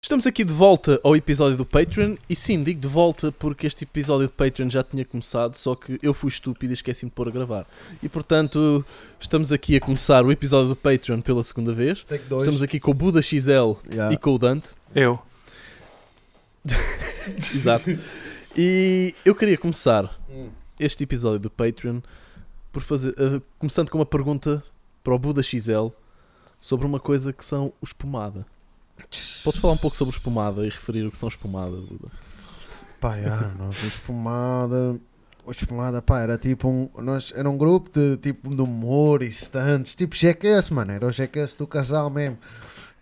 Estamos aqui de volta ao episódio do Patreon e sim, digo de volta porque este episódio do Patreon já tinha começado, só que eu fui estúpido e esqueci-me de pôr a gravar. E portanto, estamos aqui a começar o episódio do Patreon pela segunda vez. Estamos aqui com o Buda XL Yeah. e com o Dante. Eu. Exato. E eu queria começar este episódio do Patreon por fazer, eh, começando com uma pergunta para o Buda XL sobre uma coisa que são os pomada. Podes falar um pouco sobre os pomada e referir o que são os pomada, Buda? Pá, yeah, nós, Espumada. Espumada, pá, era tipo um. Nós, era um grupo de tipo de humor e stands, tipo Jackass, mano. Era o Jackass do casal mesmo.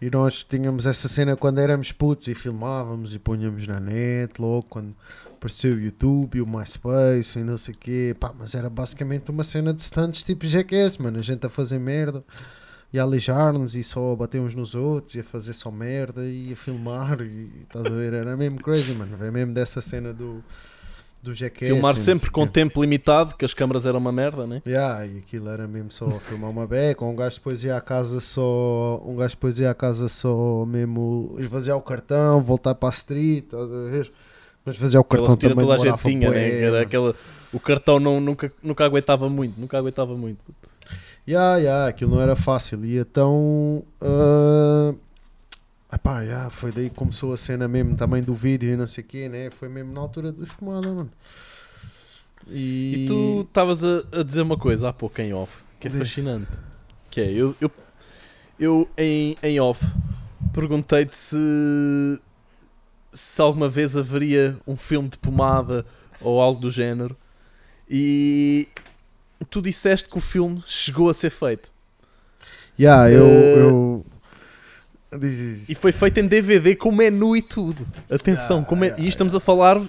E nós tínhamos essa cena quando éramos putos e filmávamos e punhamos na net, logo quando apareceu o YouTube e o MySpace e não sei o quê. Pá, mas era basicamente uma cena de stands tipo Jackass, mano. A gente a fazer merda e a alijar-nos e só a bater uns nos outros e a fazer só merda e a filmar e estás a ver, era mesmo crazy, mano, vem mesmo dessa cena do, do Jackass. Filmar sempre com quê. tempo limitado, que as câmaras eram uma merda, né? Yeah, e aquilo era mesmo só filmar uma beca, um gajo depois ia à casa só, um gajo depois ia à casa só mesmo esvaziar o cartão, voltar para a street, estás a ver? Mas fazer o cartão também toda a gente tinha, né? Era aquela, o cartão não, nunca, nunca aguentava muito, nunca aguentava muito. Ya, ya, aquilo não era fácil. E então. ah, epá, ya, foi daí que começou a cena mesmo também do vídeo e não sei o quê, né? Foi mesmo na altura dos comandos, mano. E, E tu estavas a, a dizer uma coisa há pouco em off, que é Diz. fascinante. Que é, eu, eu, eu em, em off perguntei-te se, se alguma vez haveria um filme de pomada ou algo do género. E tu disseste que o filme chegou a ser feito. Ya, eu. Eh, eu... E foi feito em DVD com menu e tudo. Atenção, com me- ya, e estamos a falar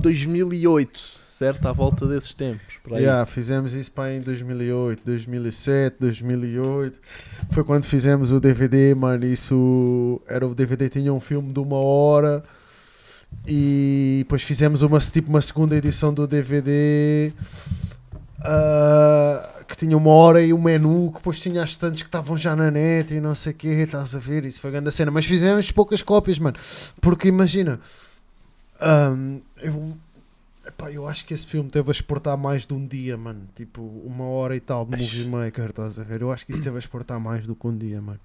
2008, certo? À volta desses tempos. Ya, fizemos isso para em 2008, 2007, 2008. Foi quando fizemos o DVD, mano. Isso era o DVD, tinha um filme de uma hora. E depois fizemos uma, tipo, uma segunda edição do DVD ah, que tinha uma hora e um menu. Que depois tinha as estantes que estavam já na net e não sei o que. Estás a ver? Isso foi grande cena. Mas fizemos poucas cópias, mano. Porque imagina, ahm, eu, epá, eu acho que esse filme teve a exportar mais de um dia, mano. Tipo, uma hora e tal de Movie Maker, estás a ver? Eu acho que isso teve a exportar mais do que um dia, mano.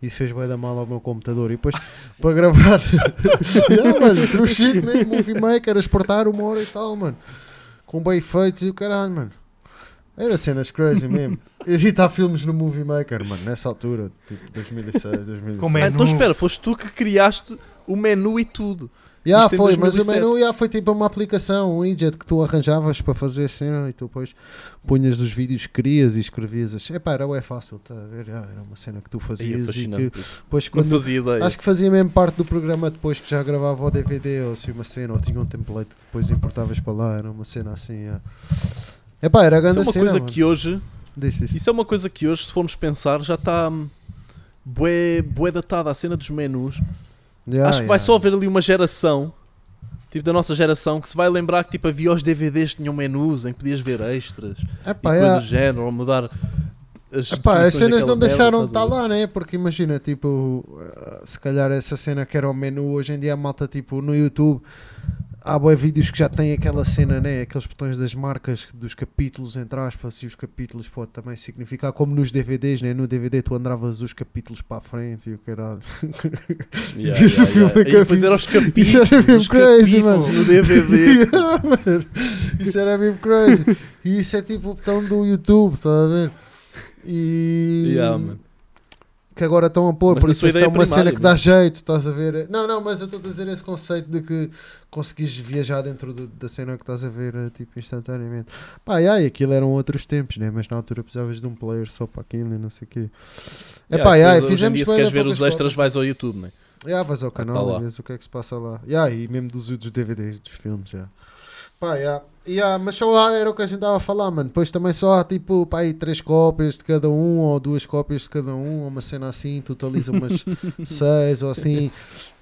Isso fez bem da mal ao meu computador. E depois, para gravar, mano, true shit mesmo, Movie Maker, a exportar uma hora e tal, mano. Com bem efeitos e o caralho, mano. Era cenas crazy mesmo. Editar filmes no Movie Maker, mano, nessa altura, tipo 2006, 2007. Como Ah, é? então espera, foste tu que criaste o menu e tudo. Já em foi, mas o 2007. menu já foi tipo uma aplicação, um widget que tu arranjavas para fazer a cena e tu depois punhas os vídeos que querias e escrevias. as- Epá, era é fácil, tá a ver? Era uma cena que tu é fazias e fascinante. que depois Não quando. fazia ideia. Acho que fazia mesmo parte do programa depois que já gravava o DVD ou assim uma cena, ou tinha um template que depois importavas para lá, era uma cena assim. já. Epá, era a Isso grande é uma cena. coisa que hoje, isso é uma coisa que hoje, se formos pensar, já está hum, bué, bué datada a cena dos menus. Já, Acho que vai já. só haver ali uma geração, tipo da nossa geração, que se vai lembrar que tipo havia os DVDs que tinham menus em que podias ver extras Epá, e já. coisas do género, ou mudar as Epá, as cenas não deixaram de a estar lá, né? Porque imagina, tipo, uh, se calhar essa cena que era o menu, hoje em dia a malta, tipo, no YouTube, há boé vídeos que já têm aquela cena, né? Aqueles botões das marcas dos capítulos, entre aspas, e os capítulos pode também significar, como nos DVDs, né? No DVD tu andavas os capítulos para a frente e o caralho. Yeah, Esse yeah, filme yeah. é E eram os capítulos, Isso era mesmo crazy, capítulos mano. no DVD. Yeah, mano. Isso era mesmo crazy. E isso é tipo o botão do YouTube, está a ver? E. Yeah, man. Que agora estão a pôr, Mas por isso é uma cena primária, que dá jeito, estás a ver? Não, não, mas eu estou a dizer esse conceito de que conseguis viajar dentro do- da cena que estás a ver, eh, tipo, instantaneamente. Pá, e aí, aquilo eram outros tempos, né? Mas na altura precisavas de um player só para aquilo e não sei o quê. É Yeah, pá, e em fizemos dia, se queres ver os extras, vais ao YouTube, né? Já, vais ao Tá canal e vês o que é que se passa lá. Já, e mesmo dos, dos DVDs, dos filmes, já. Pá, já. Já, mas só lá era o que a gente estava a falar, mano. Depois também só há tipo, pá, aí três cópias de cada um, ou duas cópias de cada um, ou uma cena assim, totaliza umas seis ou assim.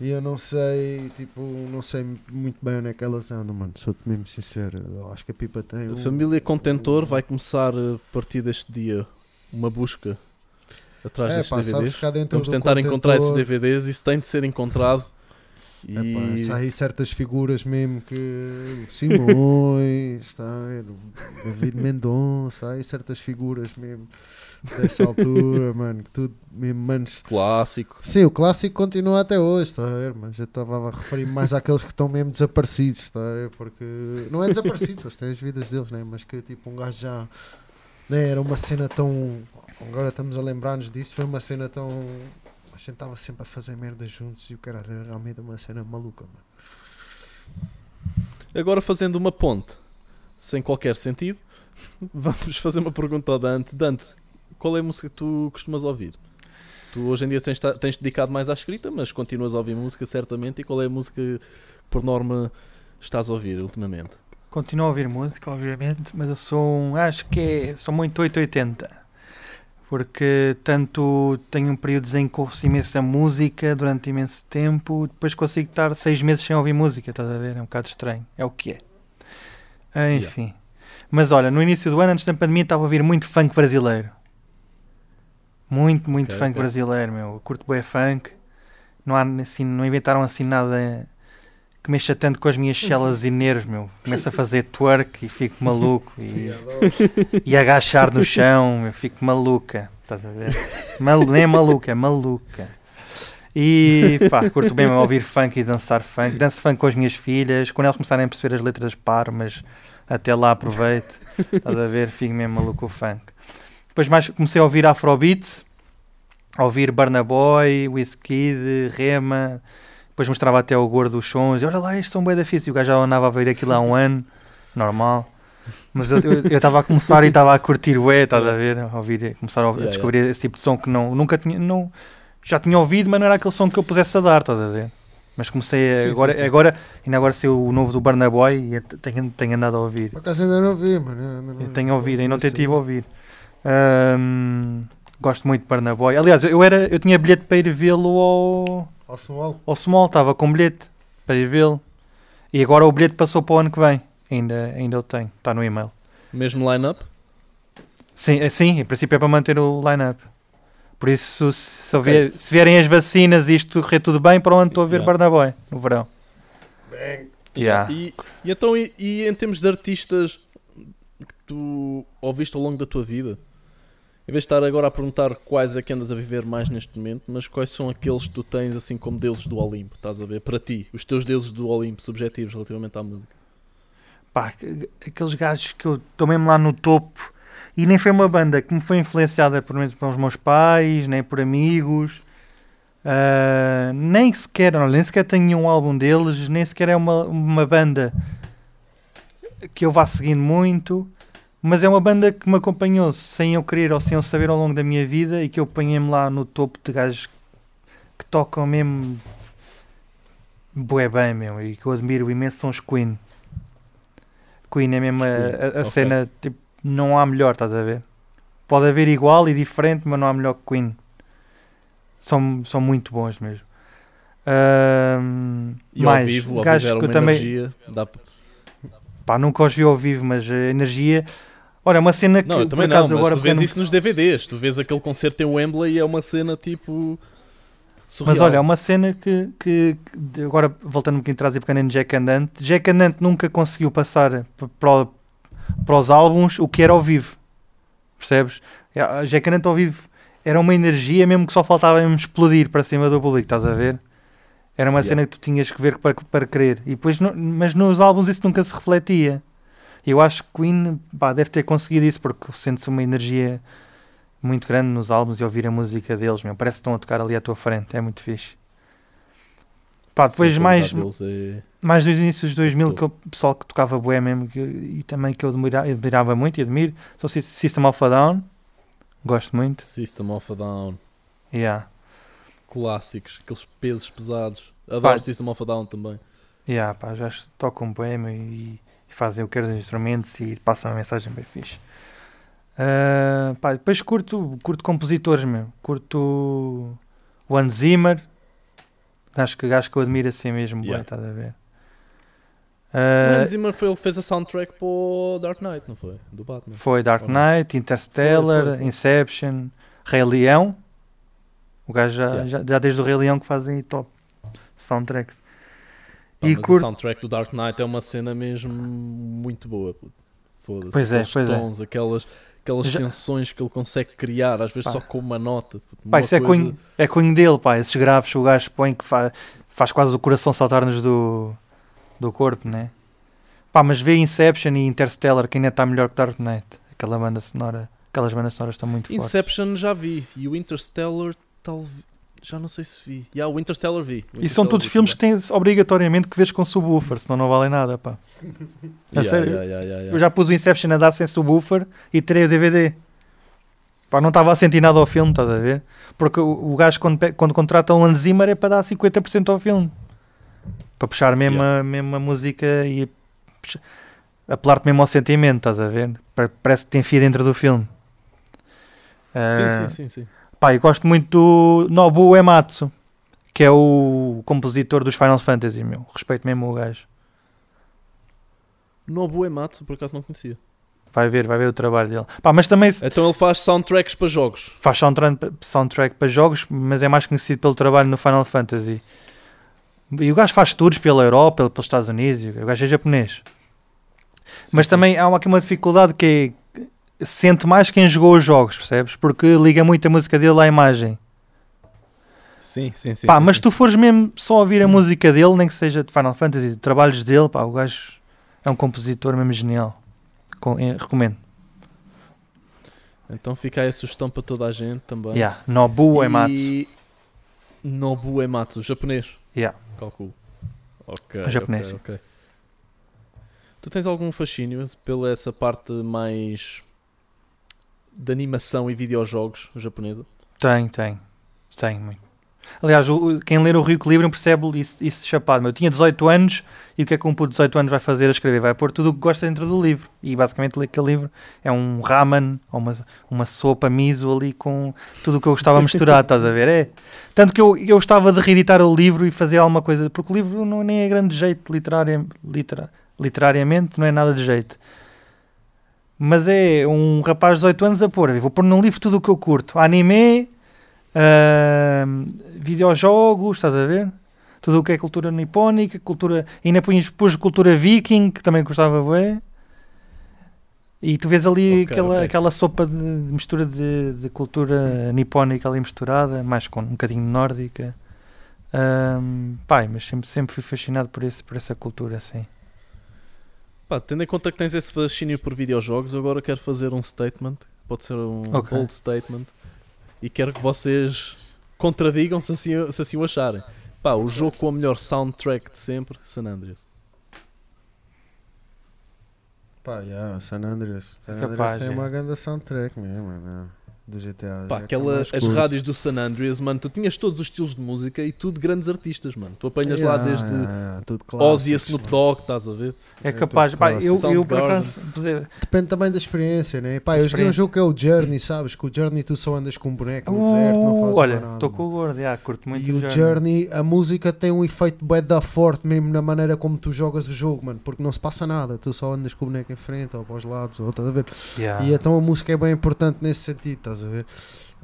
E eu não sei, tipo, não sei muito bem onde é que elas andam, mano. Sou-te mesmo sincero. Eu acho que a pipa tem. A um- família Contentor vai começar a partir deste dia uma busca atrás É, destes pá, DVDs. Vamos tentar encontrar esses contentor- DVDs. Isso tem de ser encontrado E... Epá, há aí certas figuras mesmo que Simões, o David Mendonça, aí certas figuras mesmo dessa altura, mano, que tudo mesmo, manos. Clássico. Sim, o clássico continua até hoje, ver, mas eu estava a referir mais àqueles que estão mesmo desaparecidos, ver, porque não é desaparecidos, eles têm as vidas deles, né? mas que tipo um gajo já né, era uma cena tão. Agora estamos a lembrar-nos disso, foi uma cena tão. A gente estava sempre a fazer merda juntos e o cara era realmente uma cena maluca, mano. Agora fazendo uma ponte sem qualquer sentido, vamos fazer uma pergunta ao Dante. Dante, qual é a música que tu costumas ouvir? Tu hoje em dia tens, tens dedicado mais à escrita, mas continuas a ouvir música certamente. E qual é a música que por norma estás a ouvir ultimamente? Continuo a ouvir música, obviamente, mas eu sou um, acho que é, sou muito 880 porque tanto tenho períodos em que ouço imensa música durante imenso tempo, depois consigo estar seis meses sem ouvir música, estás a ver? É um bocado estranho, é o que é. Ah, enfim. Yeah. Mas olha, no início do ano, antes da pandemia, estava a ouvir muito funk brasileiro. Muito, muito okay, funk okay. brasileiro, meu. Eu curto bem funk. Não, há, assim, não inventaram assim nada que mexa tanto com as minhas celas e nervos, meu. Começo a fazer twerk e fico maluco. E, e agachar no chão, eu fico maluca. Estás a ver? Mal, nem é maluca, é maluca. E pá, curto bem ouvir funk e dançar funk. Danço funk com as minhas filhas. Quando elas começarem a perceber as letras, paro, mas até lá aproveito. Estás a ver? Fico mesmo maluco o funk. Depois mais comecei a ouvir Afrobeats, a ouvir Burna Boy, Wizkid, Rema depois mostrava até o gordo os sons, e olha lá, estes são bem difíceis. O gajo já andava a ver aquilo há um ano, normal. Mas eu estava a começar e estava a curtir o estás a ver? A ouvir, começar a, yeah, descobrir yeah. esse tipo de som que não, nunca tinha, não, já tinha ouvido, mas não era aquele som que eu pusesse a dar, estás a ver? Mas comecei a, sim, agora, sim, sim. agora, ainda agora saiu o novo do Burna Boy e tenho, tenho andado a ouvir. Por acaso ainda não ouvi, mano. Não, eu tenho ouvido, ainda não a ouvir. Um, gosto muito de Burna Boy. Aliás, eu, era, eu tinha bilhete para ir vê-lo ao ao Small? Ao Small, estava com bilhete para ir vê-lo. E agora o bilhete passou para o ano que vem. Ainda, ainda eu tenho, está no e-mail. Mesmo line-up? Sim, é, sim, em princípio é para manter o line-up. Por isso, se, okay. vier, se vierem as vacinas e isto correr tudo bem, para onde estou a ver yeah. Barnaboy no verão. Bem. Yeah. E, e, então, e, e em termos de artistas que tu ouviste ao longo da tua vida, em vez de estar agora a perguntar quais é que andas a viver mais neste momento, mas quais são aqueles que tu tens assim como deuses do Olimpo, estás a ver? Para ti, os teus deuses do Olimpo subjetivos relativamente à música. Pá, aqueles gajos que eu estou mesmo lá no topo e nem foi uma banda que me foi influenciada por pelos meus pais, nem por amigos, uh, nem sequer, não, nem sequer tenho nenhum álbum deles, nem sequer é uma, uma banda que eu vá seguindo muito mas é uma banda que me acompanhou sem eu querer ou sem eu saber ao longo da minha vida e que eu apanhei-me lá no topo de gajos que tocam mesmo bué bem, meu, e que eu admiro imenso são os Queen. Queen é mesmo a, a, a okay. cena, tipo, não há melhor, estás a ver? Pode haver igual e diferente, mas não há melhor que Queen. São, são muito bons mesmo. Uh, e mais, ao vivo, gajos que eu também. Energia, dá... Pá, nunca os vi ao vivo, mas a energia Olha, uma cena que não, eu também não, agora tu vês isso nos DVDs, tu vês aquele concerto em Wembley e é uma cena tipo surreal. Mas olha, é uma cena que, que agora voltando um bocadinho atrás e pequeno em Jack Andante, Jack Andante nunca conseguiu passar para, para os álbuns o que era ao vivo. Percebes? Jack Andante ao vivo era uma energia mesmo que só faltava mesmo explodir para cima do público, estás a ver? Era uma yeah. cena que tu tinhas que ver para, para querer. E depois, mas nos álbuns isso nunca se refletia. Eu acho que Queen pá, deve ter conseguido isso porque sente-se uma energia muito grande nos álbuns e ouvir a música deles, meu. Parece que estão a tocar ali à tua frente, é muito fixe. Pá, depois Sim, mais, é... mais dos inícios de 2000, que o pessoal que tocava bué mesmo que, e também que eu admirava, admirava muito e admiro, são System of a Down, gosto muito. System of a Down. Yeah. Clássicos, aqueles pesos pesados. Adoro pá, System of a Down também. Yeah, pá, já tocam bué e fazem o que dos instrumentos e passam uma mensagem bem fixe. Uh, pá, depois curto, curto compositores, meu. Curto o Hans Zimmer. Acho que, acho que eu admiro assim mesmo, yeah. estás a ver? Uh, o Hans Zimmer foi ele que fez a soundtrack para o Dark Knight, não foi? Do Batman. Foi Dark Knight, Interstellar, foi, foi, foi. Inception, Rei Leão. O gajo já, yeah. já, já, desde o Rei Leão que fazem top soundtracks. Pá, E mas curto- o soundtrack do Dark Knight é uma cena mesmo muito boa. Foda-se. Pois é, pois é. tons, aquelas, aquelas Já- tensões que ele consegue criar, às vezes Pá. só com uma nota. puto. Pá, Uma isso é coisa- cunho, é cunho dele, pá. Esses graves que o gajo põe que fa- faz quase o coração saltar-nos do, do corpo, né? Pá, mas vê Inception e Interstellar que ainda está melhor que Dark Knight. Aquela banda sonora, aquelas bandas sonoras estão muito fortes. Inception já vi. E o Interstellar, talvez. Já não sei se vi. Yeah, o Interstellar vi. O E são Interstellar todos vi filmes que também. têm obrigatoriamente que vês com subwoofer, senão não valem nada, pá. A Yeah, sério? yeah, yeah. Eu já pus o Inception a dar sem subwoofer e terei o DVD. Pá, não estava a sentir nada ao filme, estás a ver? Porque o, o gajo, quando, quando contrata um Hans Zimmer, é para dar 50% ao filme. Para puxar mesmo, a, mesmo a música e apelar-te mesmo ao sentimento, estás a ver? Pa- Parece que tem fio dentro do filme. Ah, Sim, sim, sim, sim. Pá, eu gosto muito do Nobu Ematsu, que é o compositor dos Final Fantasy, meu. Respeito mesmo o gajo. Nobu Ematsu, por acaso não conhecia. Vai ver, vai ver o trabalho dele. Pá, mas também se- Então ele faz soundtracks para jogos. faz soundtrack, soundtrack para jogos, mas é mais conhecido pelo trabalho no Final Fantasy. E o gajo faz tours pela Europa, pelo- pelos Estados Unidos, o gajo é japonês. mas Sim, também há aqui uma dificuldade que é, sente mais quem jogou os jogos, percebes? Porque liga muito a música dele à imagem. Sim, sim, sim. pá, sim, mas sim. tu fores mesmo só ouvir a música dele, nem que seja de Final Fantasy, de trabalhos dele, pá, o gajo é um compositor mesmo genial. Com- recomendo. Então fica aí a sugestão para toda a gente também. Yeah. Nobu Ematsu. E... Nobu Ematsu, japonês. Yeah. Calculo. Ok. É japonês. ok, ok. Tu tens algum fascínio pela essa parte mais de animação e videojogos japonesa? Tem, tem. Tem muito. Aliás, o- quem ler o Rio Equilibrium percebe isso, isso chapado. Eu tinha 18 anos e o que é que um puto de 18 anos vai fazer a escrever? Vai pôr tudo o que gosta dentro do livro. E basicamente aquele livro é um ramen ou uma, uma sopa miso ali com tudo o que eu gostava misturado, estás a ver? É. Tanto que eu, eu gostava de reeditar o livro e fazer alguma coisa, porque o livro não nem é grande jeito literária, litera- literariamente, não é nada de jeito. Mas é um rapaz de 18 anos a pôr, vou pôr num livro tudo o que eu curto. Anime, ahm, videojogos, estás a ver? Tudo o que é cultura nipónica, cultura. Ainda pus, pus cultura viking, que também gostava bem. E tu vês ali Ok, aquela, ok. aquela sopa de mistura de, de cultura nipónica ali misturada, mais com um bocadinho nórdica. Ahm, pai, mas sempre, sempre fui fascinado por, esse, por essa cultura, assim. Pá, tendo em conta que tens esse fascínio por videojogos, eu agora quero fazer um statement. Pode ser um Ok. bold statement. E quero que vocês contradigam se assim, se assim o acharem. Pá, o jogo com a melhor soundtrack de sempre, San Andreas. Pá, yeah, San Andreas. San Capaz, Andreas tem é. uma grande soundtrack mesmo, mano. Do GTA. Pá, que aquela, as curto. rádios do San Andreas, mano, tu tinhas todos os estilos de música e tudo grandes artistas, mano. Tu apanhas lá Yeah, desde yeah, Ozzy a Snoop. Dogg, estás a ver? É É capaz. Pá, eu, eu por acaso. Depende também da experiência, né? Pá, eu joguei um jogo que é o Journey, sabes? Que o Journey tu só andas com um boneco no deserto, não Uh, fazes olha, estou com o gordo, já, curto muito E o Journey. Journey, a música tem um efeito bué da forte mesmo na maneira como tu jogas o jogo, mano, porque não se passa nada, tu só andas com o boneco em frente ou para os lados, ou estás a ver? Yeah. E então a música é bem importante nesse sentido, estás a ver?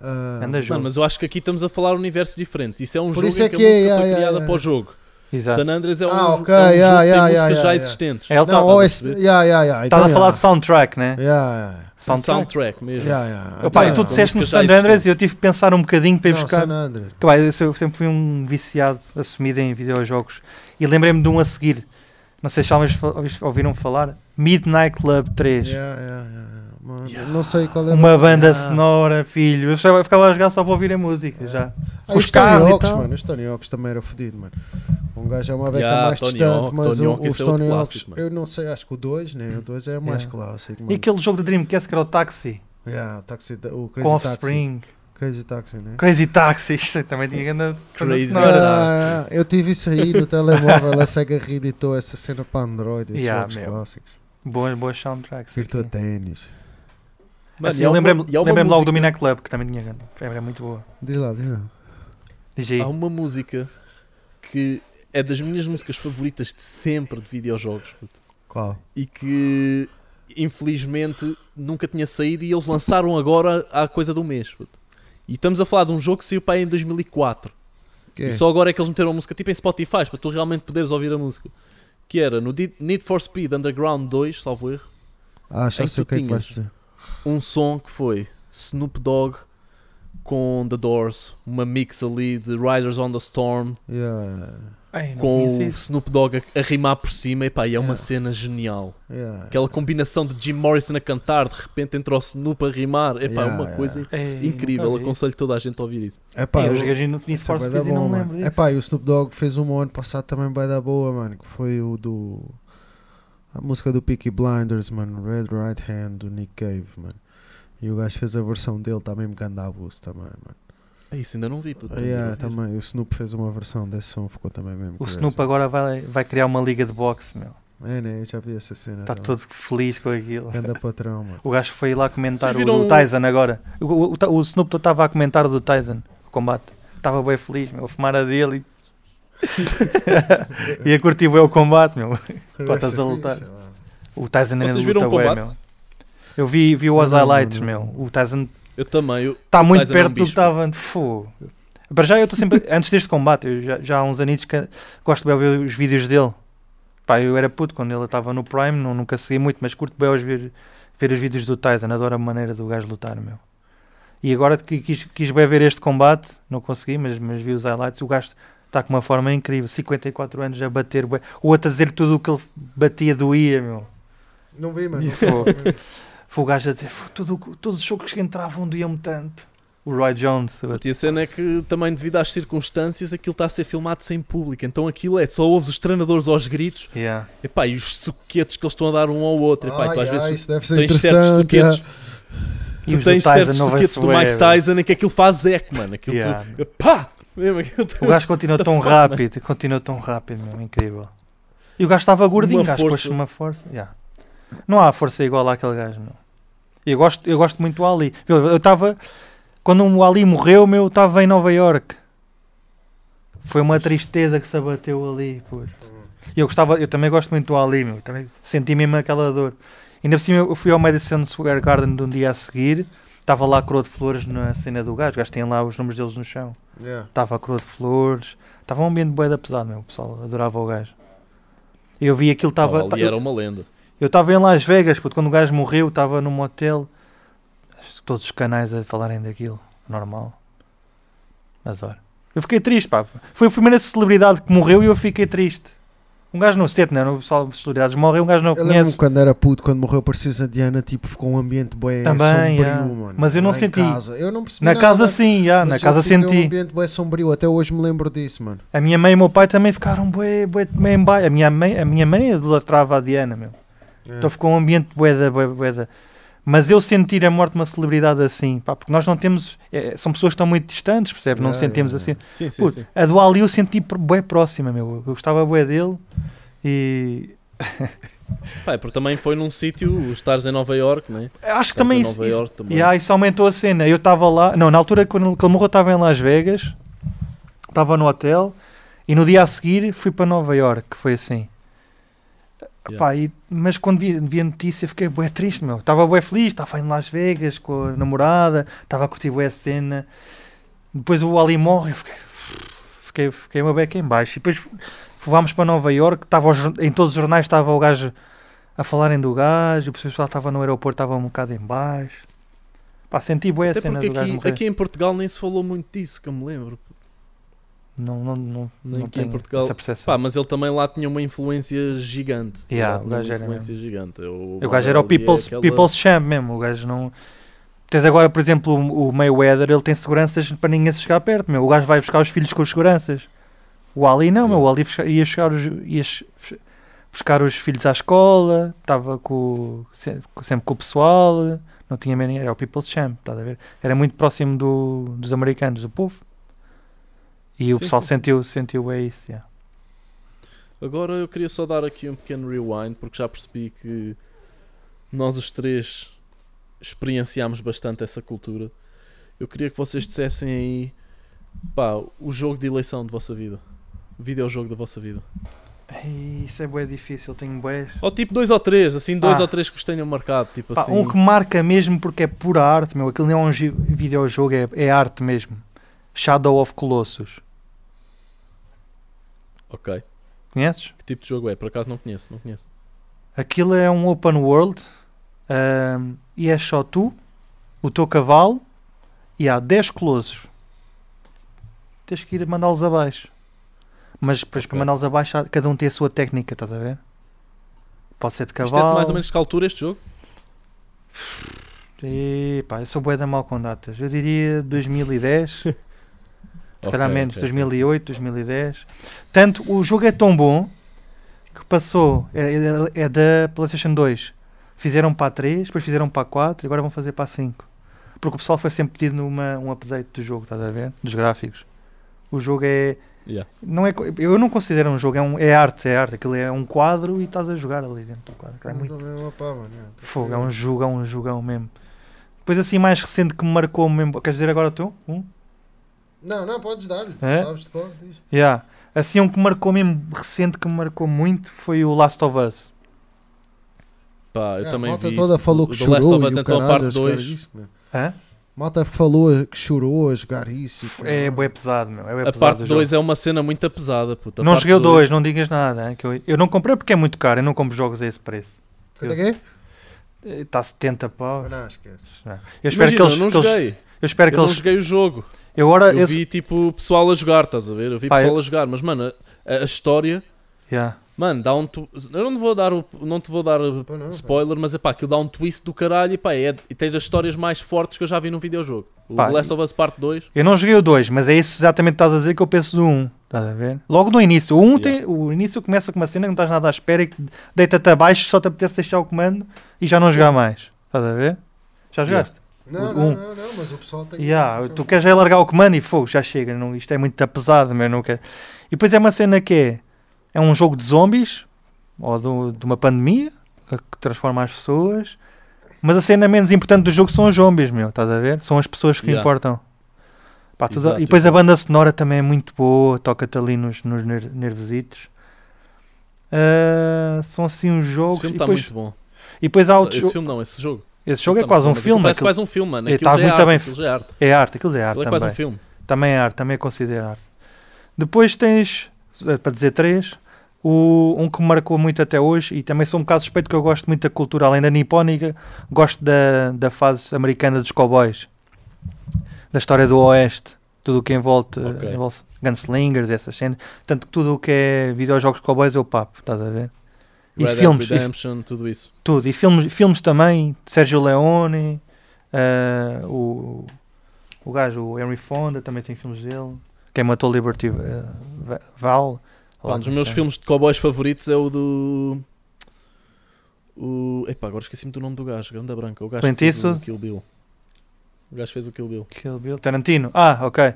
Ah, Anda jogo. Mas eu acho que aqui estamos a falar universos diferentes. Isso é um Por jogo isso em é que, que a é, música yeah, foi yeah, criada yeah. para o jogo. Exato. San Andreas é um, Ah, é um ok, jogo yeah, que yeah, tem yeah, músicas yeah, já yeah. existentes. É, ele tá- ou esse, yeah, yeah, yeah. Estás então, a falar yeah. de soundtrack, né? Yeah, yeah. Soundtrack. Soundtrack mesmo. Yeah, yeah. Opa, Então, e tu disseste no músicas já San Andreas e eu tive que pensar um bocadinho para ir não, buscar. Eu se- eu sempre fui um viciado assumido em videojogos e lembrei-me de um a seguir. Não sei se já ouviram falar. Midnight Club 3. Yeah, yeah, yeah. Mano, Yeah. Não sei qual é Uma banda Yeah. sonora, filho. Eu só ficava a jogar só para ouvir a música já. Ah, Os Tony carros e Hawks, mano. Os Tony Hawks também era fodido, mano. Um gajo é uma beca Yeah, mais Tony distante, Hawk, mas Tony o- os é Tony Hawks, eu não sei, acho que o 2, né? O 2 é mais Yeah. clássico, E mano. aquele jogo de Dreamcast que era o Taxi, Yeah, o, taxi, o Crazy com Taxi. Offspring. Crazy Taxi, né? Crazy Taxi. Isto também tinha grande Crazy sonora. Ah, eu tive isso aí no telemóvel, a SEGA reeditou essa cena para Android, esses Yeah, jogos meu. clássicos. Boas, boas soundtracks. Virtua aqui. Mano, Assim, e eu uma- lembrei-me e logo do Midnight Club, que também tinha grande. Era muito boa. Diz lá, diz lá. Diz aí. Há uma música que é das minhas músicas favoritas de sempre de videojogos puto, Qual? e que infelizmente nunca tinha saído e eles lançaram agora há coisa de um mês. puto. E estamos a falar de um jogo que saiu para aí em 2004 Que é? E só agora é que eles meteram a música tipo em Spotify, para tu realmente poderes ouvir a música. Que era no Need for Speed Underground 2, salvo erro, Ah, já sei o que é que vais dizer. Um som que foi Snoop Dogg com The Doors, uma mix ali de Riders on the Storm, Yeah, Ai, com o. Snoop Dogg a, a rimar por cima, e pá, e é uma Yeah. cena genial. yeah. Aquela combinação de Jim Morrison a cantar, de repente entra o Snoop a rimar, é pá, Yeah, uma yeah. coisa Ei, incrível. Aconselho toda a gente a ouvir isso. É pá, eu eu- joguei no Need for é Speed e não mano. lembro É disso. pá, e o Snoop Dogg fez um ano passado também bem da boa, mano. Que foi o do. A música do Peaky Blinders, mano. Red Right Hand do Nick Cave, mano. E o gajo fez a versão dele, tá mesmo que anda a boost também, mano. É isso, ainda não vi. puto. Ah, yeah, também. O Snoop fez uma versão desse som, ficou também mesmo. O crazy. Snoop agora vai, vai criar uma liga de boxe, meu. É, né? Eu já vi essa cena. Está todo feliz com aquilo. Anda patrão, mano. O gajo foi lá comentar o do Tyson agora. O, o, o, o Snoop estava a comentar o do Tyson, o combate. Estava bem feliz, meu, a fumar a dele e, e a curtir bem o combate, meu. Estás a lutar. O Tyson ainda Vocês viram luta bué, combate? meu. Eu vi, vi os Não, não, highlights, não, meu. não. O Tyson Eu também. está muito Tyson é um perto do que estava. Para já eu estou sempre. antes deste combate, eu já, já há uns anitos que gosto de ver os vídeos dele. Pá, eu era puto quando ele estava no Prime, não, nunca segui muito, mas curto bem os ver, ver os vídeos do Tyson, adoro a maneira do gajo lutar, meu. E agora que quis, quis bem ver este combate, não consegui, mas, mas vi os highlights, o gajo está com uma forma incrível, 54 anos a bater, bué. o outro a dizer tudo o que ele batia doía, meu. Não vi, mano. E foi. O gajo a dizer, "Fô, tudo, todos os jogos que entravam doíam-me tanto. O Roy Jones, E a cena é que também devido às circunstâncias aquilo está a ser filmado sem público. Então aquilo é, só ouves os treinadores aos gritos yeah. epá, e os suquetes que eles estão a dar um ao outro. Epá, e tu às Ah, vezes yeah, isso deve ser tens certos interessante. suquetes, yeah. E tu os tens certos suquetes do Mike. Tyson em que aquilo faz eco, mano. Aquilo Yeah. tu, pá! O gajo continua tão rápido, continua tão rápido, meu, incrível. E o gajo estava gordinho, gajo pôs uma força. yeah. Não há força igual àquele gajo, meu. Eu gosto, eu gosto muito do Ali. Eu eu estava. Quando o Ali morreu, meu, estava em Nova York. Foi uma tristeza que se abateu ali, pois. E eu gostava, eu também gosto muito do Ali, meu. Também senti mesmo aquela dor. Ainda por cima eu fui ao Madison Square Garden de um dia a seguir. Estava lá a coroa de flores na cena do gajo. O gajo tem lá os números deles no chão. Yeah. Estava a coroa de flores. Estava um ambiente bué pesado, meu. O pessoal adorava o gajo. Eu vi aquilo, estava... Estava, ali era uma lenda. Eu estava em Las Vegas, puto, quando o gajo morreu, estava num motel. Todos os canais a falarem daquilo. Normal. Mas olha. Eu fiquei triste, pá. Foi a primeira celebridade que morreu e eu fiquei triste. Um gajo não sente, não é? O pessoal de celebridades morre um gajo não Eu conhece. quando era puto, quando morreu a Princesa Diana, tipo, ficou um ambiente bué Também, sombrio, yeah. mano. Mas eu não Lá senti. Casa. Eu não percebi Na nada, casa sim, já, na mas casa senti. um ambiente bué sombrio, até hoje me lembro disso, mano. A minha mãe e o meu pai também ficaram bué, bué, bué em baixo. A minha mãe, a minha mãe idolatrava a Diana, meu. É. Então ficou um ambiente boeda, boeda, boeda. Mas eu sentir a morte de uma celebridade assim, pá, porque nós não temos. é, são pessoas que estão muito distantes, percebes? Não Yeah, sentimos yeah, assim. Sim, sim, Puto, sim. a do Ali eu senti bué próxima, meu. Eu gostava bué dele e. Pá, porque também foi num sítio, os estares em Nova York, né? Acho que também isso. Nova isso- York também. Yeah, isso aumentou a cena. Eu estava lá. Não, na altura quando ele morreu, eu estava em Las Vegas, estava no hotel e no dia a seguir fui para Nova York. Foi assim. Yeah. Pá, e- mas quando vi, vi a notícia fiquei bué triste, meu. Estava bué feliz, estava em Las Vegas com a namorada, estava a curtir bué a cena. Depois o Ali morre, eu fiquei, fiquei, fiquei uma beca em baixo. E depois fomos para Nova York, jor- em todos os jornais estava o gajo a falarem do gajo, o pessoal estava no aeroporto, estava um bocado em baixo. Pá, senti bué a cena do gajo aqui, morrer. aqui em Portugal nem se falou muito disso, que eu me lembro. Não, não, não, não aqui em Portugal. essa percepção. Pá, mas ele também lá tinha uma influência gigante. Yeah, Lá o gajo era influência gigante. O, O gajo era o People's, aquela- people's Champ mesmo. O gajo não. Tens agora, por exemplo, o o Mayweather, ele tem seguranças para ninguém se chegar perto. Meu. O gajo vai buscar os filhos com as seguranças. O Ali não, meu. O Ali ia buscar os, ia buscar os filhos à escola, estava com, se- sempre com o pessoal, não tinha medo. Era o People's Champ, estás a ver? Era muito próximo do, dos americanos, do povo. E o Sim, pessoal sim, sentiu, sentiu bem isso. yeah. Agora eu queria só dar aqui um pequeno rewind, porque já percebi que nós os três experienciámos bastante essa cultura. Eu queria que vocês dissessem aí pá, o jogo de eleição de vossa vida. Videojogo da vossa vida. Ei, Isso é bem difícil, tenho boés. Ou tipo dois ou três, assim, dois Ah. ou três que vos tenham marcado. Tipo Pá, assim. Um que marca mesmo porque é pura arte, meu. Aquilo não é um videojogo, é, é arte mesmo. Shadow of Colossus. Ok. Conheces? Que tipo de jogo é? Por acaso não conheço, não conheço. Aquilo é um open world ahm, e é só tu, o teu cavalo e há 10 colossos. Tens que ir mandá-los abaixo. Mas depois para mandá-los abaixo, cada um tem a sua técnica, estás a ver? Pode ser de Isto é de cavalo. mais ou menos que altura este jogo? E, pá, eu sou bué da mal com datas. Eu diria 2010. Se calhar menos, ok, ok. 2008, 2010. Tanto o jogo é tão bom que passou, é, é- é da PlayStation 2. Fizeram para a 3, depois fizeram para a 4 e agora vão fazer para a 5. Porque o pessoal foi sempre pedindo uma, um update do jogo, estás a ver? Dos gráficos. O jogo é. Yeah. Não é eu não considero um jogo, é, um, é arte, é arte. Aquilo é um quadro e estás a jogar ali dentro do quadro. É muito Também uma pá, mano, é. fogo, é um jogão, um jogão mesmo. Depois assim mais recente que me marcou mesmo. Queres dizer agora tu? Um? Não, não, podes dar-lhe. É? Sabes de cor, diz. Yeah. Assim, um que marcou mesmo recente, que me marcou muito, foi o Last of Us. Pá, eu É, também a vi toda isso. falou O que The Last chorou of e Us o então a caralho parte a jogar 2. isso, meu. Hã? Malta falou que chorou a jogar isso. e É bué pesado, meu. É A pesado parte o jogo. 2 é uma cena muito pesada, puta. A Não parte joguei o dois- 2, não digas nada. hein, que eu, eu não comprei porque é muito caro. Eu não compro jogos a esse preço. Quanto é que é? Está 70 pau. Não, esquece. Eu espero Imagina, que eles. eu não que eles- joguei. eu espero que eu não eles. joguei o jogo. Eu agora. Eu eu- vi tipo pessoal a jogar, estás a ver? Eu vi Pá, pessoal eu- a jogar, mas mano, a, a história, Yeah. Mano, dá um. tu- Eu não te vou dar, o, não te vou dar não, spoiler, mas é pá, aquilo dá um twist do caralho e pá, é, e tens as histórias mais fortes que eu já vi num videojogo. O Pá, The Last of Us Part 2. Eu não joguei o 2, mas é isso exatamente que estás a dizer que eu penso do 1. Um, estás a ver? Logo no início. O 1 um Yeah. tem, o início começa com uma cena que não estás nada à espera e que deita-te abaixo, só te apetece deixar o comando e já não jogar mais. Estás a ver? Já Yeah. jogaste? Não, Um. não, não, não, mas o pessoal tem que- Yeah, tu queres é largar o comando e fogo, já chega. Não, isto é muito pesado, meu, não quero. E depois é uma cena que é, é um jogo de zombies ou do- de uma pandemia que transforma as pessoas. Mas a cena menos importante do jogo são os zombies, meu, estás a ver? São as pessoas que Yeah. importam. Pá, Exato, e depois a banda sonora também é muito boa, toca-te ali nos, nos ner- nervositos. Ah, são assim Esse jogos. filme E está depois, muito bom. e depois há outros. Esse jo- filme não, esse jogo. Esse jogo é Tá quase um filme. Parece aquilo- quase um filme, mano. É, Aquilo tá é muito arte, bem é arte. É arte, aquilo é arte Aquilo é também. quase um filme. Também é arte, também é considerado arte. Depois tens, para dizer três, o, um que me marcou muito até hoje, e também sou um bocado suspeito que eu gosto muito da cultura, além da nipónica, gosto da, da fase americana dos cowboys, da história do oeste, tudo o que envolve, eh, Ok. envolve gunslingers, essas cenas, tanto que tudo o que é videojogos de cowboys eu papo, estás a ver? E Red filmes, e tudo isso. tudo, e filmes, filmes também, Sérgio Leone, eh, o, o gajo, o Henry Fonda, também tem filmes dele. Quem matou Liberty eh, Va- Val. Pá, um dos meus filmes de cowboys favoritos é o do. O. Epá, agora esqueci-me do nome do gajo, Ganda Branca. O gajo Clint fez o? Kill Bill. O gajo fez o Kill Bill. Kill Bill. Tarantino. Ah, ok.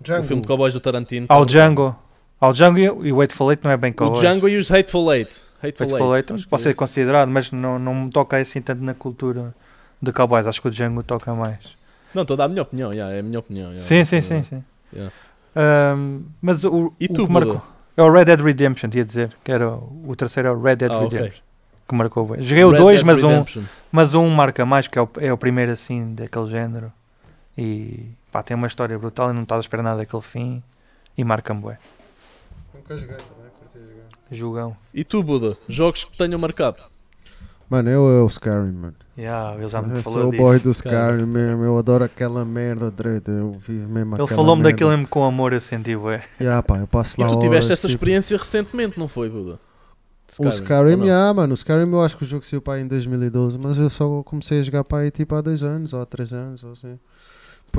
Django. O filme de cowboys do Tarantino. Ao tá Django. Ao Django e o Waitful Eight não é bem O cowboys. Django e os Hateful Eight. Hateful, Waitful Eight que pode é ser considerado, mas não, não me toca assim tanto na cultura de cowboys. Acho que o Django toca mais. Não, estou a dar a minha opinião, yeah, é a minha opinião. yeah. sim, sim, sim, sim. Yeah. Ahm, mas o, E o tu, que marcou é o Red Dead Redemption, ia dizer, que era o, o terceiro é o Red Dead Ah. Redemption. Que marcou bem. Joguei o Red 2, Dead mas um, mas um marca mais, que é o, é o primeiro assim daquele género. E pá, tem uma história brutal e não estás a esperar nada daquele fim. E marca-me bué. Nunca joguei também, curti jogar. Jogão. E tu, Buda? Jogos que tenham marcado? Mano, eu é o Skyrim, mano. Yeah, ele já me Eu falou sou o disso. boy do Skyrim. Skyrim mesmo. Eu adoro aquela merda, treta. Eu vivo mesmo Ele falou-me daquilo mesmo com amor, eu senti, ué. Yeah, pá, eu passo E lá tu tiveste horas, essa tipo, experiência recentemente, não foi, Buda? De O Skyrim, yeah, mano, o Skyrim eu acho que o jogo saiu para aí em 2012, mas eu só comecei a jogar para aí tipo há 2 anos ou há 3 anos ou assim.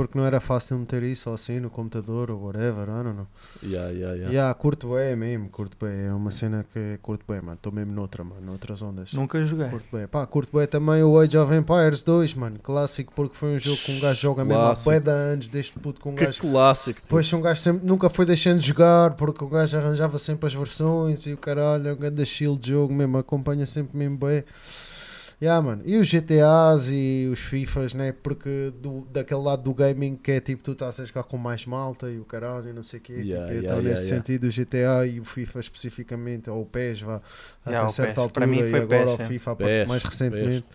Porque não era fácil meter isso assim no computador ou whatever, I don't know. Yeah, yeah, yeah. Yeah, curto bem mesmo, curto bem. É uma cena que curto bem, mano. Estou mesmo noutra, mano, noutras ondas. Nunca joguei. Curto bem. Pá, curto bem também o Age of Empires 2, mano. Clássico porque foi um jogo que um gajo joga mesmo há Clássico. de anos, desde puto com um Que gajo. clássico. Depois um gajo sempre, nunca foi deixando de jogar porque o gajo arranjava sempre as versões e o caralho, é um grande shield de jogo mesmo, acompanha sempre mesmo bem. Yeah, mano. E os GTAs e os FIFAs, né? Porque do, daquele lado do gaming que é tipo tu estás a jogar com mais malta e o caralho e não sei o quê. Yeah, tipo, yeah, então, yeah, nesse yeah. sentido, o GTA e o FIFA especificamente, ou o PES, vá Yeah, até certa PES. altura e foi agora PES, o. FIFA PES, mais recentemente.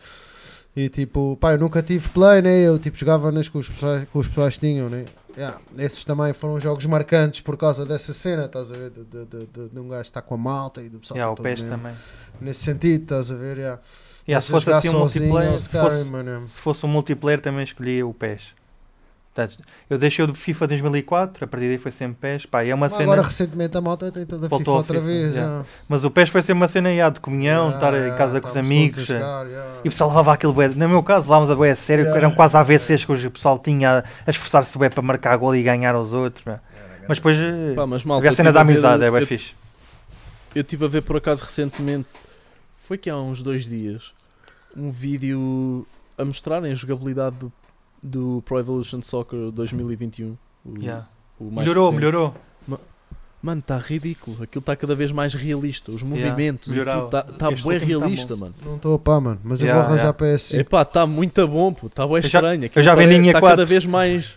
E tipo, pá, eu nunca tive play, né? Eu tipo jogava nas que os pessoas, que os pessoas tinham, né? Yeah, esses também foram jogos marcantes por causa dessa cena, estás a ver? De, de, de, de- de um gajo estar com a malta e do pessoal. Yeah, tá o todo PES mesmo. também. Nesse sentido, estás a ver? Yeah. Yeah, se fosse assim um multiplayer, se fosse, se fosse um multiplayer também escolhia o PES. Portanto, eu deixei o do FIFA 2004, a partir daí foi sempre PES. Pá, é uma Mas cena. Agora recentemente a malta tem toda a Voltou FIFA outra FIFA, vez. yeah. yeah. Mas o PES foi sempre uma cena yeah, de comunhão, Yeah, estar em yeah, casa com os amigos. eh, jogar. E o pessoal levava aquele bué, no meu caso, levávamos a bué a sério, eram quase AVCs que o pessoal tinha a- esforçar-se bué para marcar gol e ganhar aos outros. Mas depois Pá, mas malta, a cena da a ver- amizade, é bem eu- fixe. Eu estive a ver por acaso recentemente, foi que há uns dois dias, um vídeo a mostrarem a jogabilidade do, do Pro Evolution Soccer 2021. O, Yeah. o mais Melhorou, recente. melhorou. Mano, está ridículo. Aquilo está cada vez mais realista. Os Yeah, movimentos, melhorava. está tá Este bem tá realista, bom. mano. Não estou a pá, mano. Mas eu Yeah, vou arranjar yeah. PS5. Epá, está muito bom, pô. Está bem Eu já- estranho. eu já Aquilo vendi em Está quatro. cada vez mais.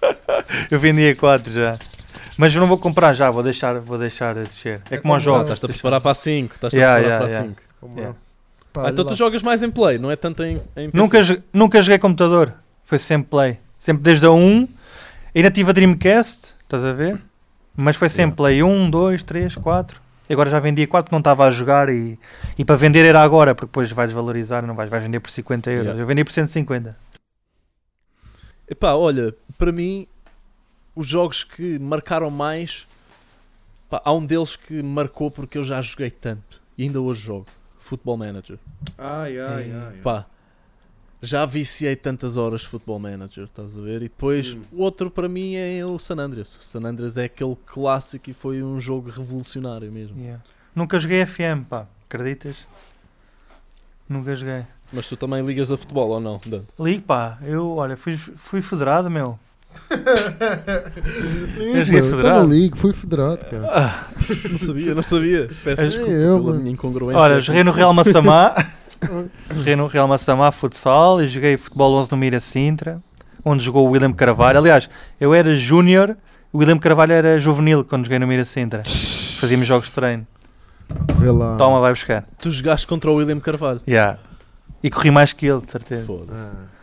Eu vendi a 4 já. Mas eu não vou comprar já, vou deixar, vou deixar descer. É É como Ah, jogos. estás-te a preparar para a 5. Estás-te Yeah, a preparar yeah, para a yeah. 5. Como Yeah. não? Pá, Ah, então lá. tu jogas mais em play, não é tanto em, em PC. Nunca, nunca joguei computador, foi sempre play. Sempre desde a 1. Ainda tive a Dreamcast, estás a ver? Mas foi sempre play 1, 2, 3, 4. E agora já vendi a 4 porque não estava a jogar e, e para vender era agora, porque depois vais valorizar, não vais, vais vender por 50 euros. Yeah. Eu vendi por 150. Epá, olha, para mim, os jogos que marcaram mais, pá, há um deles que marcou porque eu já joguei tanto e ainda hoje jogo. Football Manager. Ai, ai, ai. Pá, já viciei tantas horas de Football Manager, estás a ver? E depois, Hum. o outro para mim é o San Andreas. O San Andreas é aquele clássico e foi um jogo revolucionário mesmo. Yeah. Nunca joguei FM, pá, acreditas? Nunca joguei. Mas tu também ligas a futebol ou não? Dante? Ligo, pá, eu, olha, fui, fui federado, meu. Ligo, federado. Então não ligo, fui federado, cara. Ah, Não sabia, não sabia. Peço É desculpa eu, pela mano. minha incongruência. Olha, joguei no Real Massamá. joguei no Real Massamá futsal e joguei futebol 11 no Mira Sintra, onde jogou o William Carvalho. Aliás, eu era júnior, o William Carvalho era juvenil quando joguei no Mira Sintra. Fazíamos jogos de treino. Vê lá. Toma, vai buscar. Tu jogaste contra o William Carvalho. Yeah. E corri mais que ele, de certeza. Foda-se. Ah.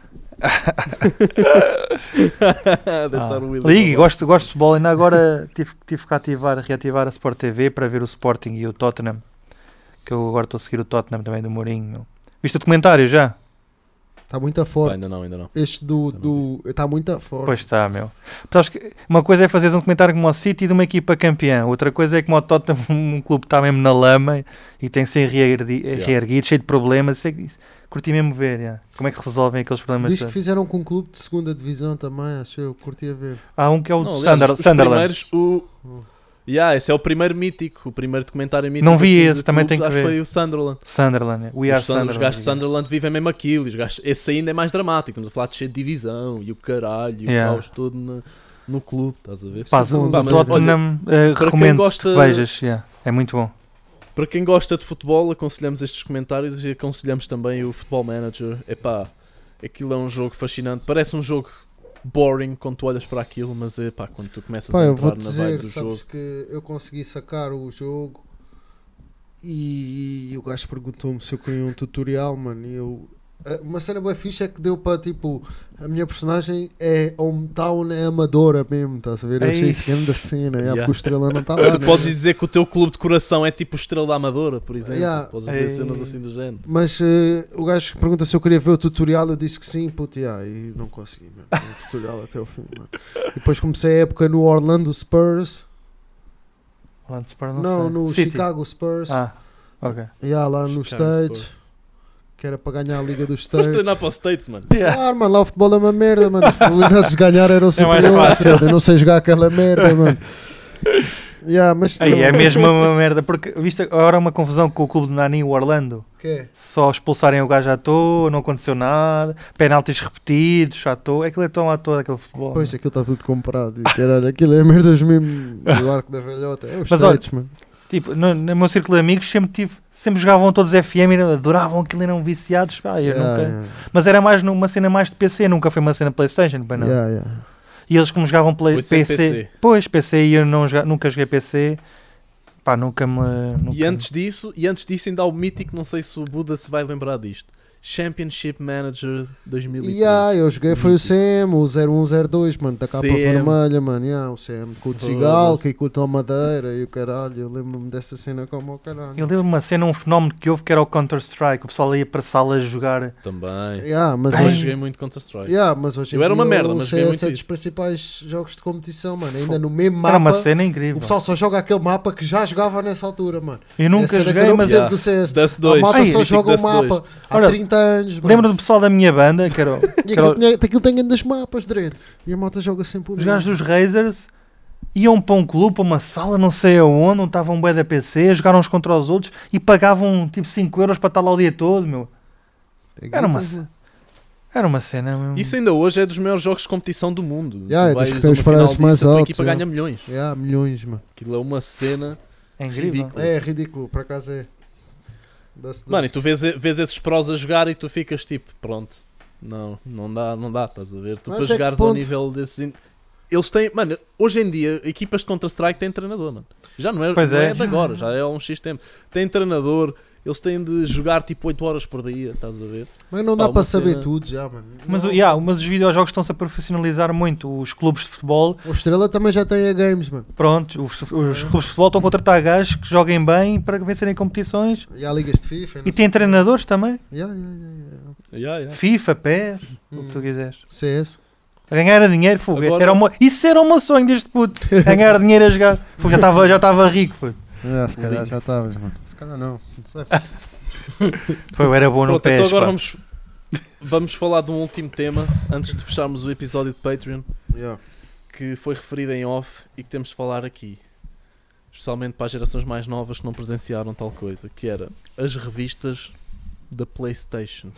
Ah. Ligue, gosto, gosto de futebol. Ainda agora tive, tive que ativar, reativar a Sport TV para ver o Sporting e o Tottenham. Que eu agora estou a seguir o Tottenham também do Mourinho. meu. Viste o documentário já? Está muito forte. ainda não, ainda não. Este do. do Está muito forte. Pois está, meu. Uma coisa é fazeres um documentário como o City de uma equipa campeã, outra coisa é como o Tottenham, um clube que está mesmo na lama e tem que ser reergui- Yeah. reerguido, cheio de problemas. Sei que isso- curti mesmo ver, yeah. como é que resolvem aqueles problemas. Diz que fizeram com um clube de segunda divisão também, acho eu. Curti a ver. Há um que é o Não, Sunder- os, os Sunderland. primeiros, o... Yeah, esse é o primeiro mítico, o primeiro documentário mítico. Não vi assim, esse, também clubes, tenho que acho ver. foi o Sunderland. Sunderland. We are Os, Sun- os Sunderland. gajos de Sunderland vivem mesmo aquilo. Os gajos, esse ainda é mais dramático. Estamos a falar de cheio de divisão e o caralho e Yeah. o caos todo no, no clube. Estás a ver? Pá, o Tottenham eh, quem recomendo gosta- que vejas. yeah. É muito bom. Para quem gosta de futebol, aconselhamos estes comentários e aconselhamos também o Football Manager. Epá, aquilo é um jogo fascinante. Parece um jogo boring quando tu olhas para aquilo, mas epá, quando tu começas a entrar vou na dizer, vibe do sabes jogo. que eu consegui sacar o jogo e, o gajo perguntou-me se eu queria um tutorial, mano. E eu. Eh, Uma cena boa fixe é que deu para tipo. A minha personagem é hometown, é amadora mesmo, estás a ver? Eu achei Ei. isso grande da cena, yeah, Yeah. porque o estrela não está lá. Tu né? podes dizer que o teu clube de coração é tipo o Estrela da Amadora, por exemplo. Yeah. Podes dizer Ei. cenas assim do género. Mas eh, o gajo pergunta se eu queria ver o tutorial, eu disse que sim, puto, yeah, e não consegui, mano. O tutorial até o fim, mano. E depois comecei a época no Orlando Spurs, Orlando Spurs, não, sei. no City. Chicago Spurs, Ah, ok. yeah, lá nos Chicago States, Spurs. Que era para ganhar a Liga dos States. treinar para os States, mano. Claro, mano, lá o futebol é uma merda, mano. As probabilidades de ganhar eram É mais superiores. fácil. Eu não sei jogar aquela merda, mano. Yeah, mas Aí não- é mesmo uma merda, porque viste agora uma confusão com o clube de Nani, o Orlando. Que é? Só expulsarem o gajo à toa, não aconteceu nada, penaltis repetidos à toa, aquilo é tão à toa aquele futebol. Pois, aquilo está tudo comprado. E, caralho, aquilo é merdas mesmo do arco da velhota. É os Mas olha, States, mano. Tipo, no, no meu círculo de amigos sempre tive, sempre jogavam todos FM e adoravam aquilo, eram viciados, pá, eu Yeah, nunca... yeah. Mas era mais numa cena mais de PC, nunca foi uma cena Playstation, pá, não. Yeah, yeah. E eles como jogavam play, PC, PC. pois, PC e eu não joga, nunca joguei PC, pá, nunca me... Nunca E antes disso, e antes disso ainda há o mítico, não sei se o Buda se vai lembrar disto. Championship Manager 2003. Yeah, eu joguei foi o CM, o 0102, mano, da capa CM. vermelha, mano. Yeah, o CM com o Foda-se. Cigalca e com o Madeira e o caralho. Eu lembro-me dessa cena como o caralho. Eu lembro uma cena, um fenómeno que houve que era o Counter-Strike. O pessoal ia para salas jogar. Também. Yeah, mas hoje, joguei muito Counter-Strike. yeah, mas hoje Eu era uma merda, o mas joguei muito é dos principais jogos de competição, mano. Ainda no mesmo Era uma mapa. cena O incrível. pessoal só joga aquele mapa que já jogava nessa altura, mano. Eu nunca que joguei, mas Yeah. do CS. A 2. malta só joga o Dust 2. mapa há Ora, 30 anos. mano. lembro do pessoal da minha banda, que era E que era aquilo, aquilo tem grandes mapas, direito. E a malta joga sempre o os gajos dos Razers iam para um clube, para uma sala, não sei aonde, onde estavam um bué da PC, jogaram uns contra os outros e pagavam tipo 5 euros para estar lá o dia todo, meu. É Era uma, mano. era uma cena. mesmo. Isso ainda hoje é dos maiores jogos de competição do mundo. Yeah, é dos que tem a os uma final preços mais disso, a altos, equipa yeah. ganha milhões. Yeah, milhões, mano. Aquilo é uma cena. É incrível. ridículo. É ridículo, por acaso é. Dá-se Mano, e tu vês, vês esses prós a jogar e tu ficas tipo, pronto. Não, não dá, não dá, estás a ver? Tu Mas para que jogares ao nível desses. in- Eles têm, mano, hoje em dia, equipas de Counter-Strike têm treinador, mano. Já não é, Pois não é. é de agora, já é há um X tempo. Tem treinador, eles têm de jogar tipo 8 horas por dia, estás a ver? Mas não dá Pá, para saber cena- tudo já, mano. Mas, o- yeah, mas os videojogos estão-se a profissionalizar muito. Os clubes de futebol, O Estrela também já tem a games, mano. pronto, os, os clubes de futebol estão a contratar gajos que joguem bem para vencerem competições. E há ligas de FIFA. E tem o treinadores também. Yeah, yeah, yeah, yeah. Yeah, yeah. FIFA, PES, o Hum. que tu quiseres. CS. A ganhar dinheiro, fogo. Agora- Era uma, isso era o meu sonho desde puto. Ganhar dinheiro a jogar. Fogo, já estava já estava rico. Puto. Ah, se calhar já estavas, mano. Se calhar não. Não sei. Foi, era bom no Pronto, então PES. agora pá. vamos, vamos falar de um último tema antes de fecharmos o episódio de Patreon Yeah. que foi referido em off e que temos de falar aqui. Especialmente para as gerações mais novas que não presenciaram tal coisa, que era as revistas da Playstation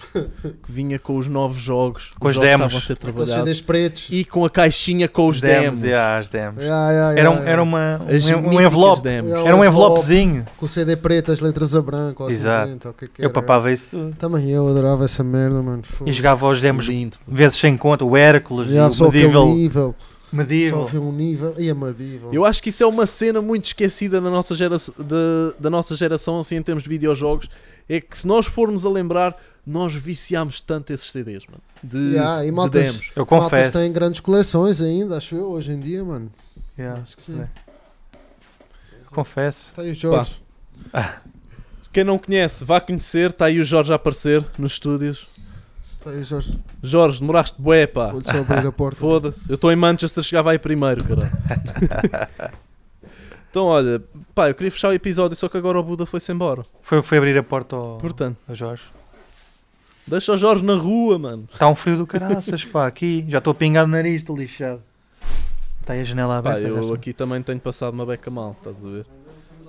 que vinha com os novos jogos, Com os os jogos que demos. estavam a ser trabalhados CDs pretos. e com a caixinha com os demos. yeah, as demos. Yeah, yeah, Era, um, era, uma, As um, um envelope. demos. Yeah. Era um envelopezinho. Com o CD preto, as letras a branco, ou Exato. cinzento, que é que Eu papava isso tudo. Também eu adorava essa merda, mano. Fogo. E jogava os demos Lindo. vezes sem conta. O Hércules, Yeah, o só aquele Medieval. nível. Só Medieval. vi um nível. E a medieval. Eu acho que isso é uma cena muito esquecida na nossa gera da, da nossa geração, assim, em termos de videojogos. É que se nós formos a lembrar, nós viciámos tanto esses CDs, mano. De, Yeah, e de maltas- demos. Eu Maltas confesso. têm grandes coleções ainda, acho eu, hoje em dia, mano. Yeah, Acho que sim. é. Confesso. Está aí o Jorge. Quem não conhece, vá conhecer. Está aí o Jorge a aparecer nos estúdios. Está aí o Jorge. Jorge, demoraste bué, pá. Vou-lhe só abrir a porta. Foda-se. Eu estou em Manchester, chegava aí primeiro, caralho. então, olha, pá, eu queria fechar o episódio, só que agora o Buda foi-se embora. Foi, foi abrir a porta ao, Portanto, ao Jorge. deixa o Jorge na rua, mano. Está um frio do caraças, pá, aqui. Já estou a pingar o nariz, estou lixado. Está aí a janela Pá, aberta. já eu aqui também tenho passado uma beca mal, estás a ver?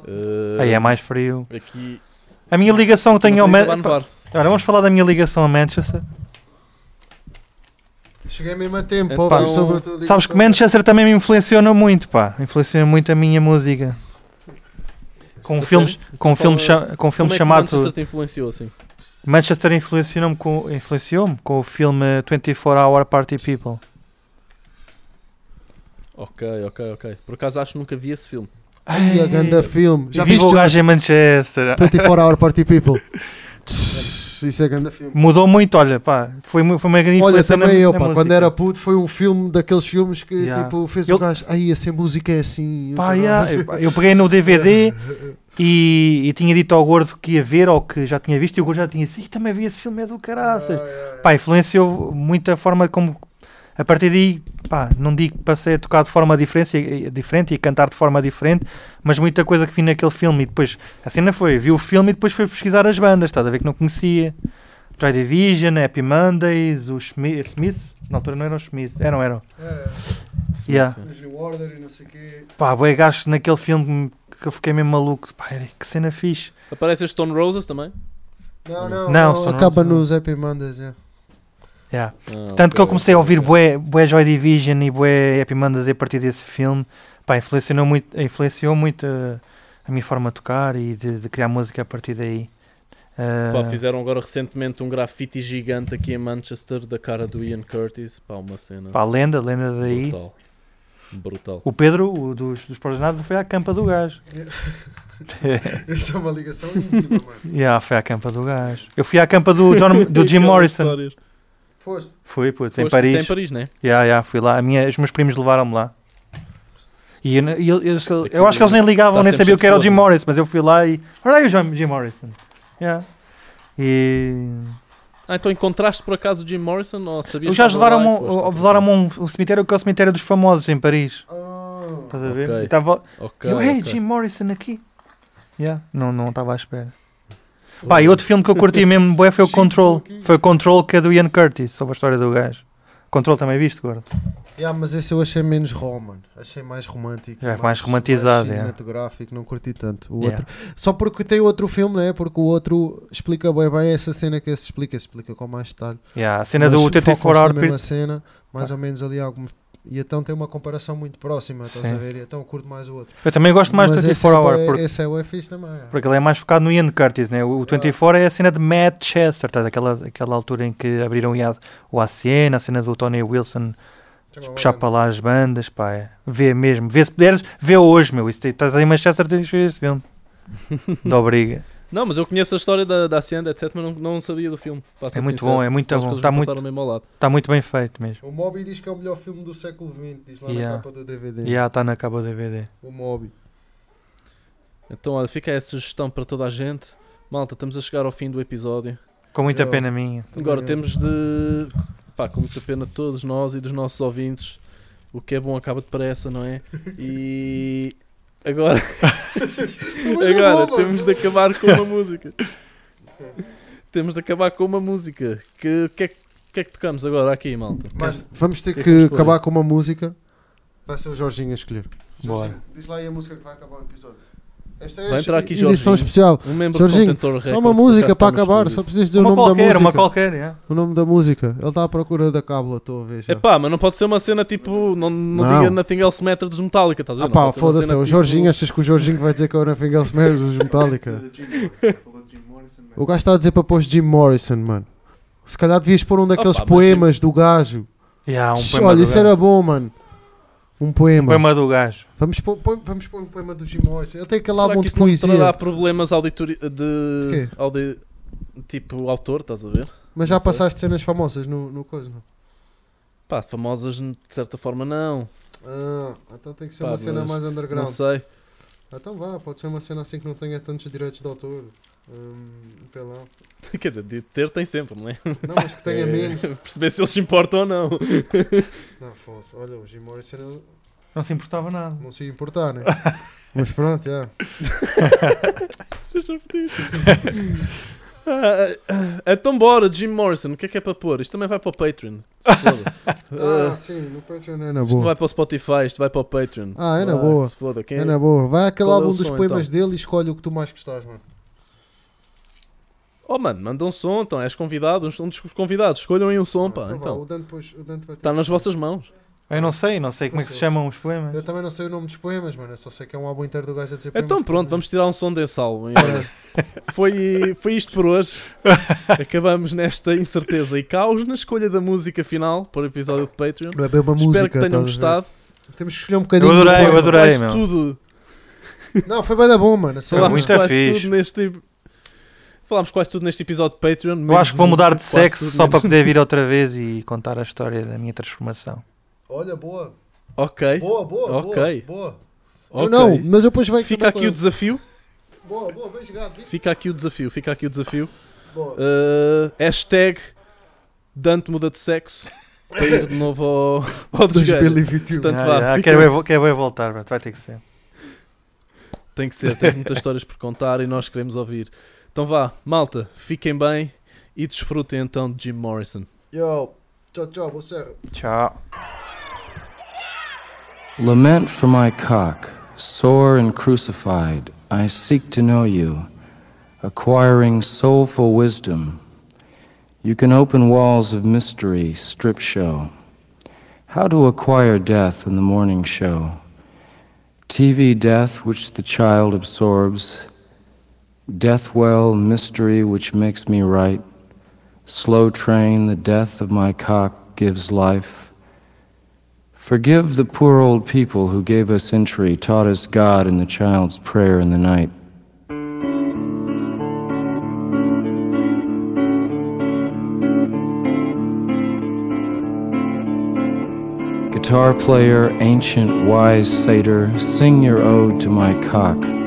Eh, Aí é mais frio. Aqui. A minha ligação que tenho ao não podia Manchester. levar nevar. Ora, vamos falar da minha ligação a Manchester. Cheguei mesmo a tempo, Então, para ouvir sobre a tua Sabes que. Manchester também me influenciona muito, pá. Influencia muito a minha música. Com A filmes, sério? com Fala- filme, cha- com filme Como é que chamado Manchester te influenciou assim? Manchester influenciou-me com, influenciou com o filme 24 Hour Party People. Ok, ok, ok. Por acaso acho que nunca vi esse filme. Ai, a ganda filme. Já viste o gajo em Manchester. 24 Hour Party People. Isso é ganda filme. Mudou muito, olha, pá. Foi, foi uma grande Olha, também na, eu, na pá, música. quando era puto, foi um filme daqueles filmes que Yeah. tipo fez Eu- o gajo. Ai, essa música é assim. Pá, Eu, yeah, eu, eu peguei no DVD e, e tinha dito ao gordo que ia ver ou que já tinha visto e o gordo já tinha dito, "Ih, também vi esse filme, é do caraças. Pá, influenciou muito a forma como. A partir daí, pá, não digo que passei a tocar de forma diferente, diferente e a cantar de forma diferente, mas muita coisa que vi naquele filme. E depois, a cena foi, vi o filme e depois foi pesquisar as bandas, estás a ver que não conhecia. Joy Division, Happy Mondays, os Smith, Smith, na altura não eram os Smith, eram, eram. Sim, Yeah. sim. Order e não sei o quê. Pá, boi gajo naquele filme que eu fiquei mesmo maluco. Pá, que cena fixe. Aparece as Stone Roses também? Não, não, Não, não, só não- acaba só não. nos Happy Mondays. Yeah. Yeah. Ah, Tanto que eu comecei a ouvir bué, bué Joy Division e bué Happy Mondays a partir desse filme. Pá, influenciou muito, influenciou muito a, a minha forma de tocar e de, de criar música a partir daí. Ah, Pá, fizeram agora recentemente um grafite gigante aqui em Manchester da cara do Ian Curtis. Pá, uma cena pá, lenda, lenda daí. brutal. Brutal. O Pedro, o dos, dos Prós Nada, foi à campa do gajo. Isso é uma ligação íntima, mano. yeah, foi à campa do gajo. Eu fui à campa do, John, do Jim Morrison. histórias. Foste. Fui, puto, em Foste- Paris. em Paris, né? Yeah, yeah, fui lá. A minha, os meus primos levaram-me lá. E eu, eu, eu- eu- eu acho que eles nem ligavam, tá nem sempre sabiam o que era o Jim Morrison, mas eu fui lá e. Olha aí o Jim Jim Morrison. Yeah. E. Ah, então encontraste por acaso o Jim Morrison ou sabias que estava lá levaram-me e foste? um, levaram um, um cemitério que é o cemitério dos famosos em Paris. Ah, Estás a ver? Ok. E tava, Ok, eu, hey, ok. Jim Morrison aqui. Yeah, não não estava à espera. Pá, e outro filme que eu curti mesmo bué foi o Control. Foi o Control que é do Ian Curtis, sobre a história do gajo. Control também viste, gordo? Yeah, mas esse eu achei menos raw, mano. Achei mais romântico. É, mais romantizado, mais é. cinematográfico, não curti tanto. O Yeah. outro. Só porque tem outro filme, né? Porque o outro explica bem bem essa cena que esse explica, explica com mais detalhe. Yeah, a cena Mas do focam-se 24 na Hour mesma Period. cena, mais ou menos ali algum. E então tem uma comparação muito próxima, estás Sim. a ver? E então eu curto mais o outro. Eu também gosto mais do Mas esse 24 é Hour, bué- porque, Esse é o fixe também. é. porque ele é mais focado no Ian Curtis, né? O 24 é a cena de Manchester, estás? Aquela, aquela altura em que abriram o ACN, a cena do Tony Wilson puxar para lá as bandas, pá, é. vê mesmo, vê se puderes, vê hoje, meu. Estás aí em Manchester, tens de ver este filme. Dá obriga. Não, mas eu conheço a história da, da Hacienda, etc, mas não, não sabia do filme. É muito sincero. bom, é muito bom. Está muito, passaram mesmo ao lado. está muito bem feito mesmo. O Moby diz que é o melhor filme do século XX, diz lá Yeah. na capa do DVD. E já está na capa do DVD. O Moby. Então, olha, fica aí a sugestão para toda a gente. Malta, estamos a chegar ao fim do episódio. Com muita Eu- pena minha. Agora eu. temos de. Pá, com muita pena de todos nós e dos nossos ouvintes. O que é bom acaba depressa, não é? E. Agora, Mas é agora temos de acabar com uma música. Temos de acabar com uma música. Que que é, que é que tocamos agora aqui, malta? Mano, vamos ter que é que, acabar com uma música. Vai ser o Jorginho a escolher. Bora. Jorginho, diz lá aí a música que vai acabar o episódio. Esta é Vai a entrar aqui edição Jorginho. especial. Um membro Jorginho, do Contentor Só uma música para acabar, só precisas dizer o Uma nome da qualquer, música. uma qualquer, yeah. O nome da música. Ele está à procura da cábula, estou a ver já. É pá, mas não pode ser uma cena tipo. Não, não, Não. diga Nothing Else Matter dos Metallica, estás a ver? Ah Não pá, foda-se, o tipo- Jorginho, achas que o Jorginho vai dizer que é o Nothing Else Matters dos Metallica? O gajo está a dizer para pôr Jim Morrison, mano. Se calhar devias pôr um daqueles Opa, mas poemas do gajo. Yeah, um Tch, poema Olha, do isso gajo. era bom, mano. Um poema. poema do gajo. Vamos, pôr, põe- vamos pôr um poema do Jim Morrison. Ele tem aquele Será álbum que de isso não poesia. problemas auditori- de. quê? audi- Tipo, autor, estás a ver? Mas já Não sei. passaste cenas famosas no, no coisa, não? Pá, famosas de certa forma não. Ah, então tem que ser Pá, uma cena mais Não underground. sei. Então vá, pode ser uma cena assim que não tenha tantos direitos de autor. Hum, sei lá. Quer dizer, de ter tem sempre, não é? Não, mas que tenha É, menos. Perceber se eles se importam ou não. Não, Afonso, olha, o Jim Morrison ele Não se importava nada. não se ia importar, né? mas pronto, já. Vocês são fodidos. Ah, ah, Então bora, Jim Morrison, o que é que é para pôr? Isto também vai para o Patreon. se foda. Ah, Ah, sim, no Patreon é na isto não boa. vai para o Spotify, isto vai para o Patreon. Ah, é na Vai, boa. Se foda. Quem É na boa. Vai aquele é álbum dos som, poemas então? dele e escolhe o que tu mais gostas, mano. Oh mano, manda um som, então és convidado, um dos convidados, escolham aí um som, Ah, pá. Então, o Dante, depois, o Dante vai ter está que nas vossas mãos. Eu não sei, não sei como é que se chamam os poemas. Eu também não sei o nome dos poemas, mano. Eu só sei que é um álbum inteiro do gajo a dizer poemas. Então pronto, vamos tirar um som desse álbum. E olha, foi, foi isto por hoje. Acabamos nesta incerteza e caos na escolha da música final para o episódio de Patreon. Não é bem uma música. Espero que tenham gostado. Temos que escolher um bocadinho. Eu adorei, do eu adorei. Quase meu. tudo. Não, foi bem da bom, mano. Falámos muito quase fixe. tudo neste. Falámos quase tudo neste episódio de Patreon. Eu acho que vou mudar de sexo só para poder vir outra vez e contar a história da minha transformação. Olha, boa. Ok. Boa, boa, Ok. boa. boa. ok. Eu não, mas eu depois vai Fica aqui o desafio. Boa, boa, bem jogado. Fica aqui o desafio. Fica aqui o desafio. Boa. Uh, hashtag Dante muda de sexo. Para ir de novo ao, ao desgaste. 2021. Portanto, Ah, vá, ah, fica- quero, bem, quero bem voltar, vai ter que ser. Tem que ser, tem muitas histórias por contar e nós queremos ouvir. Então vá, malta, fiquem bem e desfrutem então de Jim Morrison. Yo, tchau, tchau, você. Tchau. Lament for my cock, sore and crucified, I seek to know you, acquiring soulful wisdom. You can open walls of mystery, strip show. How to acquire death in the morning show. TV death which the child absorbs. Death well, mystery which makes me right. Slow train, the death of my cock gives life. Forgive the poor old people who gave us entry, taught us God in the child's prayer in the night. Guitar player, ancient wise satyr, sing your ode to my cock.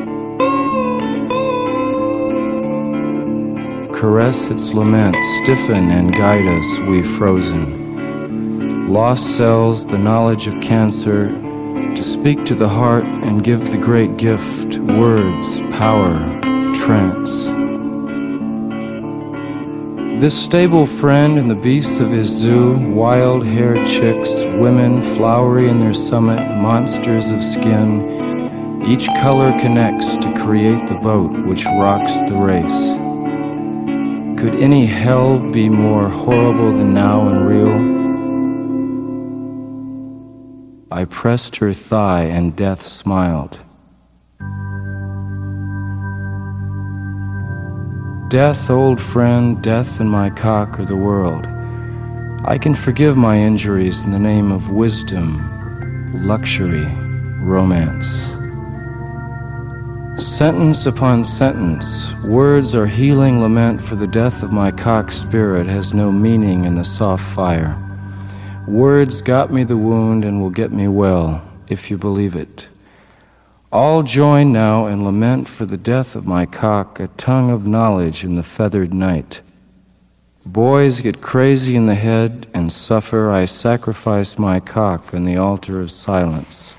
Caress its lament, stiffen and guide us, we frozen. Lost cells, the knowledge of cancer, to speak to the heart and give the great gift, words, power, trance. This stable friend and the beasts of his zoo, wild haired chicks, women flowery in their summit, monsters of skin, each color connects to create the boat which rocks the race. Could any hell be more horrible than now and real? I pressed her thigh and death smiled. Death, old friend, death and my cock are the world. I can forgive my injuries in the name of wisdom, luxury, romance. Sentence upon sentence, words are healing lament for the death of my cock spirit has no meaning in the soft fire. Words got me the wound and will get me well, if you believe it. All join now and lament for the death of my cock, a tongue of knowledge in the feathered night. Boys get crazy in the head and suffer. I sacrifice my cock on the altar of silence.